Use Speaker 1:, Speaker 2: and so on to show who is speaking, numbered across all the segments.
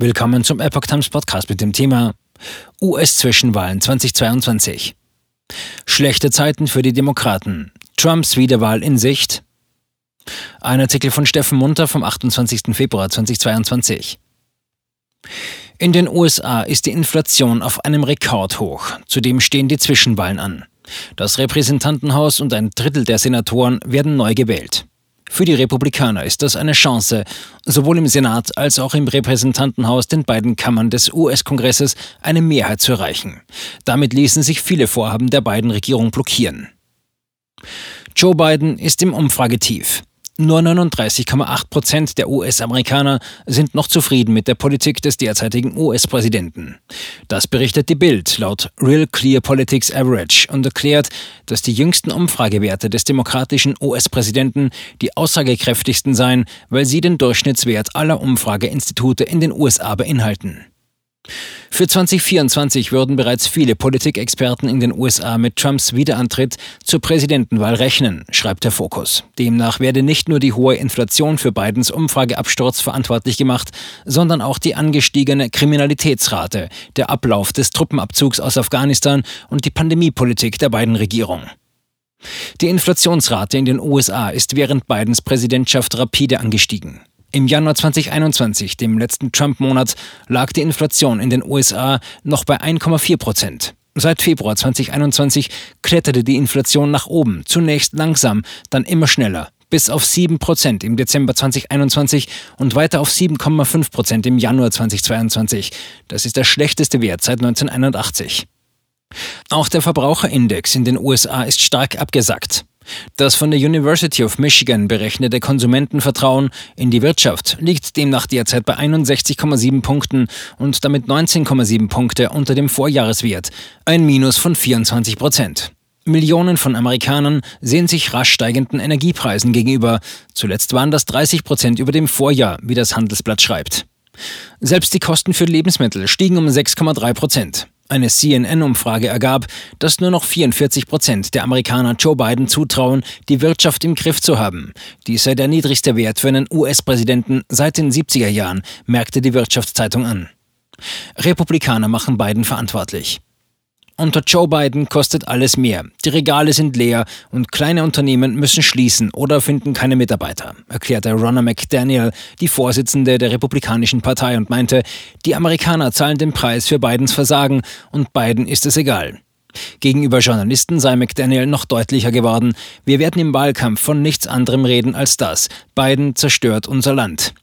Speaker 1: Willkommen zum Epoch Times Podcast mit dem Thema US-Zwischenwahlen 2022. Schlechte Zeiten für die Demokraten. Trumps Wiederwahl in Sicht. Ein Artikel von Steffen Munter vom 28. Februar 2022. In den USA ist die Inflation auf einem Rekordhoch. Zudem stehen die Zwischenwahlen an. Das Repräsentantenhaus und ein Drittel der Senatoren werden neu gewählt. Für die Republikaner ist das eine Chance, sowohl im Senat als auch im Repräsentantenhaus, den beiden Kammern des US-Kongresses, eine Mehrheit zu erreichen. Damit ließen sich viele Vorhaben der beiden Regierungen blockieren. Joe Biden ist im Umfragetief. Nur 39,8 Prozent der US-Amerikaner sind noch zufrieden mit der Politik des derzeitigen US-Präsidenten. Das berichtet die Bild laut Real Clear Politics Average und erklärt, dass die jüngsten Umfragewerte des demokratischen US-Präsidenten die aussagekräftigsten seien, weil sie den Durchschnittswert aller Umfrageinstitute in den USA beinhalten. Für 2024 würden bereits viele Politikexperten in den USA mit Trumps Wiederantritt zur Präsidentenwahl rechnen, schreibt der Fokus. Demnach werde nicht nur die hohe Inflation für Bidens Umfrageabsturz verantwortlich gemacht, sondern auch die angestiegene Kriminalitätsrate, der Ablauf des Truppenabzugs aus Afghanistan und die Pandemiepolitik der beiden Regierungen. Die Inflationsrate in den USA ist während Bidens Präsidentschaft rapide angestiegen. Im Januar 2021, dem letzten Trump-Monat, lag die Inflation in den USA noch bei 1,4 Prozent. Seit Februar 2021 kletterte die Inflation nach oben, zunächst langsam, dann immer schneller, bis auf 7 Prozent im Dezember 2021 und weiter auf 7,5 Prozent im Januar 2022. Das ist der schlechteste Wert seit 1981. Auch der Verbraucherindex in den USA ist stark abgesackt. Das von der University of Michigan berechnete Konsumentenvertrauen in die Wirtschaft liegt demnach derzeit bei 61,7 Punkten und damit 19,7 Punkte unter dem Vorjahreswert, ein Minus von 24 Prozent. Millionen von Amerikanern sehen sich rasch steigenden Energiepreisen gegenüber. Zuletzt waren das 30 Prozent über dem Vorjahr, wie das Handelsblatt schreibt. Selbst die Kosten für Lebensmittel stiegen um 6,3 Prozent. Eine CNN-Umfrage ergab, dass nur noch 44 Prozent der Amerikaner Joe Biden zutrauen, die Wirtschaft im Griff zu haben. Dies sei der niedrigste Wert für einen US-Präsidenten seit den 70er Jahren, merkte die Wirtschaftszeitung an. Republikaner machen Biden verantwortlich. Unter Joe Biden kostet alles mehr. Die Regale sind leer und kleine Unternehmen müssen schließen oder finden keine Mitarbeiter, erklärte Ronna McDaniel, die Vorsitzende der Republikanischen Partei, und meinte, die Amerikaner zahlen den Preis für Bidens Versagen und Biden ist es egal. Gegenüber Journalisten sei McDaniel noch deutlicher geworden, wir werden im Wahlkampf von nichts anderem reden als das. Biden zerstört unser Land.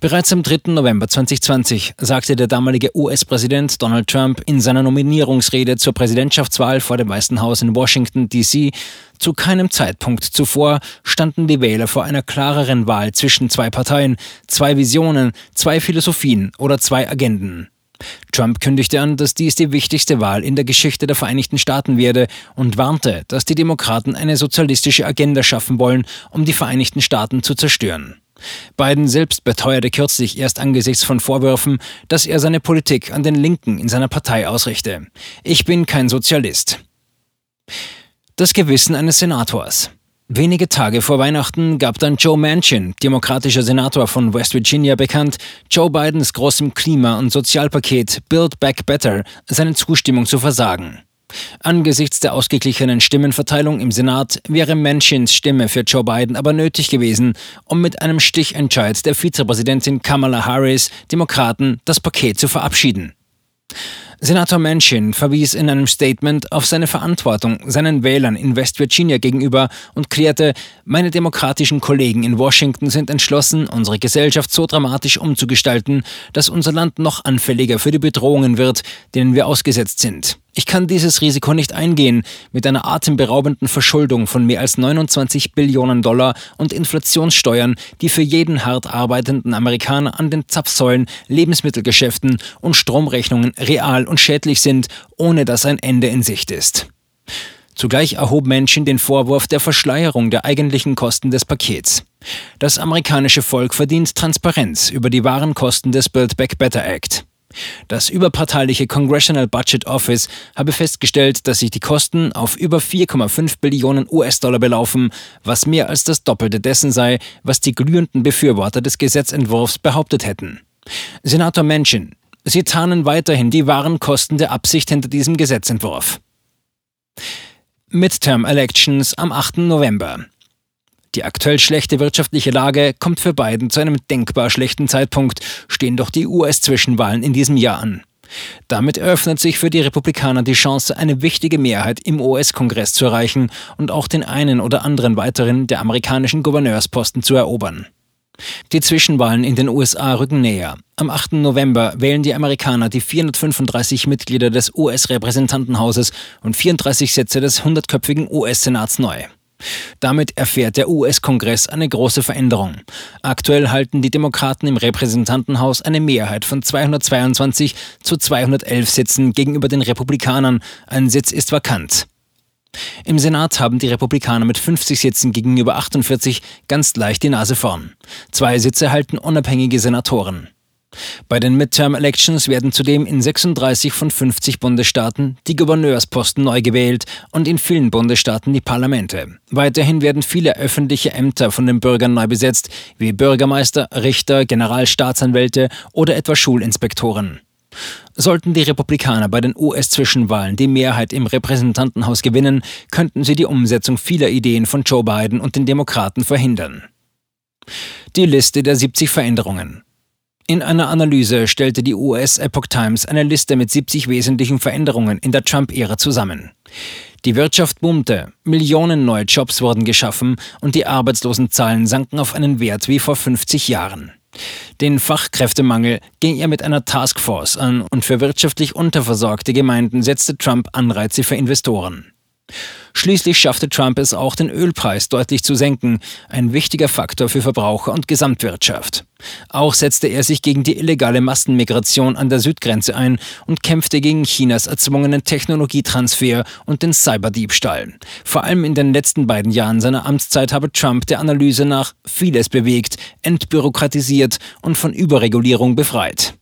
Speaker 1: Bereits am 3. November 2020 sagte der damalige US-Präsident Donald Trump in seiner Nominierungsrede zur Präsidentschaftswahl vor dem Weißen Haus in Washington, D.C., zu keinem Zeitpunkt zuvor standen die Wähler vor einer klareren Wahl zwischen zwei Parteien, zwei Visionen, zwei Philosophien oder zwei Agenden. Trump kündigte an, dass dies die wichtigste Wahl in der Geschichte der Vereinigten Staaten werde und warnte, dass die Demokraten eine sozialistische Agenda schaffen wollen, um die Vereinigten Staaten zu zerstören. Biden selbst beteuerte kürzlich erst angesichts von Vorwürfen, dass er seine Politik an den Linken in seiner Partei ausrichte. Ich bin kein Sozialist. Das Gewissen eines Senators. Wenige Tage vor Weihnachten gab dann Joe Manchin, demokratischer Senator von West Virginia, bekannt, Joe Bidens großem Klima- und Sozialpaket Build Back Better seine Zustimmung zu versagen. Angesichts der ausgeglichenen Stimmenverteilung im Senat wäre Manchins Stimme für Joe Biden aber nötig gewesen, um mit einem Stichentscheid der Vizepräsidentin Kamala Harris, Demokraten, das Paket zu verabschieden. Senator Manchin verwies in einem Statement auf seine Verantwortung seinen Wählern in West Virginia gegenüber und klärte, meine demokratischen Kollegen in Washington sind entschlossen, unsere Gesellschaft so dramatisch umzugestalten, dass unser Land noch anfälliger für die Bedrohungen wird, denen wir ausgesetzt sind. Ich kann dieses Risiko nicht eingehen mit einer atemberaubenden Verschuldung von mehr als 29 Billionen Dollar und Inflationssteuern, die für jeden hart arbeitenden Amerikaner an den Zapfsäulen, Lebensmittelgeschäften und Stromrechnungen real und schädlich sind, ohne dass ein Ende in Sicht ist. Zugleich erhob Manchin den Vorwurf der Verschleierung der eigentlichen Kosten des Pakets. Das amerikanische Volk verdient Transparenz über die wahren Kosten des Build Back Better Act. Das überparteiliche Congressional Budget Office habe festgestellt, dass sich die Kosten auf über 4,5 Billionen US-Dollar belaufen, was mehr als das Doppelte dessen sei, was die glühenden Befürworter des Gesetzentwurfs behauptet hätten. Senator Manchin, Sie tarnen weiterhin die wahren Kosten der Absicht hinter diesem Gesetzentwurf. Midterm Elections am 8. November. Die aktuell schlechte wirtschaftliche Lage kommt für Biden zu einem denkbar schlechten Zeitpunkt, stehen doch die US-Zwischenwahlen in diesem Jahr an. Damit eröffnet sich für die Republikaner die Chance, eine wichtige Mehrheit im US-Kongress zu erreichen und auch den einen oder anderen weiteren der amerikanischen Gouverneursposten zu erobern. Die Zwischenwahlen in den USA rücken näher. Am 8. November wählen die Amerikaner die 435 Mitglieder des US-Repräsentantenhauses und 34 Sitze des 100-köpfigen US-Senats neu. Damit erfährt der US-Kongress eine große Veränderung. Aktuell halten die Demokraten im Repräsentantenhaus eine Mehrheit von 222 zu 211 Sitzen gegenüber den Republikanern. Ein Sitz ist vakant. Im Senat haben die Republikaner mit 50 Sitzen gegenüber 48 ganz leicht die Nase vorn. Zwei Sitze halten unabhängige Senatoren. Bei den Midterm Elections werden zudem in 36 von 50 Bundesstaaten die Gouverneursposten neu gewählt und in vielen Bundesstaaten die Parlamente. Weiterhin werden viele öffentliche Ämter von den Bürgern neu besetzt, wie Bürgermeister, Richter, Generalstaatsanwälte oder etwa Schulinspektoren. Sollten die Republikaner bei den US-Zwischenwahlen die Mehrheit im Repräsentantenhaus gewinnen, könnten sie die Umsetzung vieler Ideen von Joe Biden und den Demokraten verhindern. Die Liste der 70 Veränderungen. In einer Analyse stellte die US Epoch Times eine Liste mit 70 wesentlichen Veränderungen in der Trump-Ära zusammen. Die Wirtschaft boomte, Millionen neue Jobs wurden geschaffen und die Arbeitslosenzahlen sanken auf einen Wert wie vor 50 Jahren. Den Fachkräftemangel ging er mit einer Taskforce an und für wirtschaftlich unterversorgte Gemeinden setzte Trump Anreize für Investoren. Schließlich schaffte Trump es auch, den Ölpreis deutlich zu senken, ein wichtiger Faktor für Verbraucher und Gesamtwirtschaft. Auch setzte er sich gegen die illegale Massenmigration an der Südgrenze ein und kämpfte gegen Chinas erzwungenen Technologietransfer und den Cyberdiebstahl. Vor allem in den letzten beiden Jahren seiner Amtszeit habe Trump der Analyse nach vieles bewegt, entbürokratisiert und von Überregulierung befreit.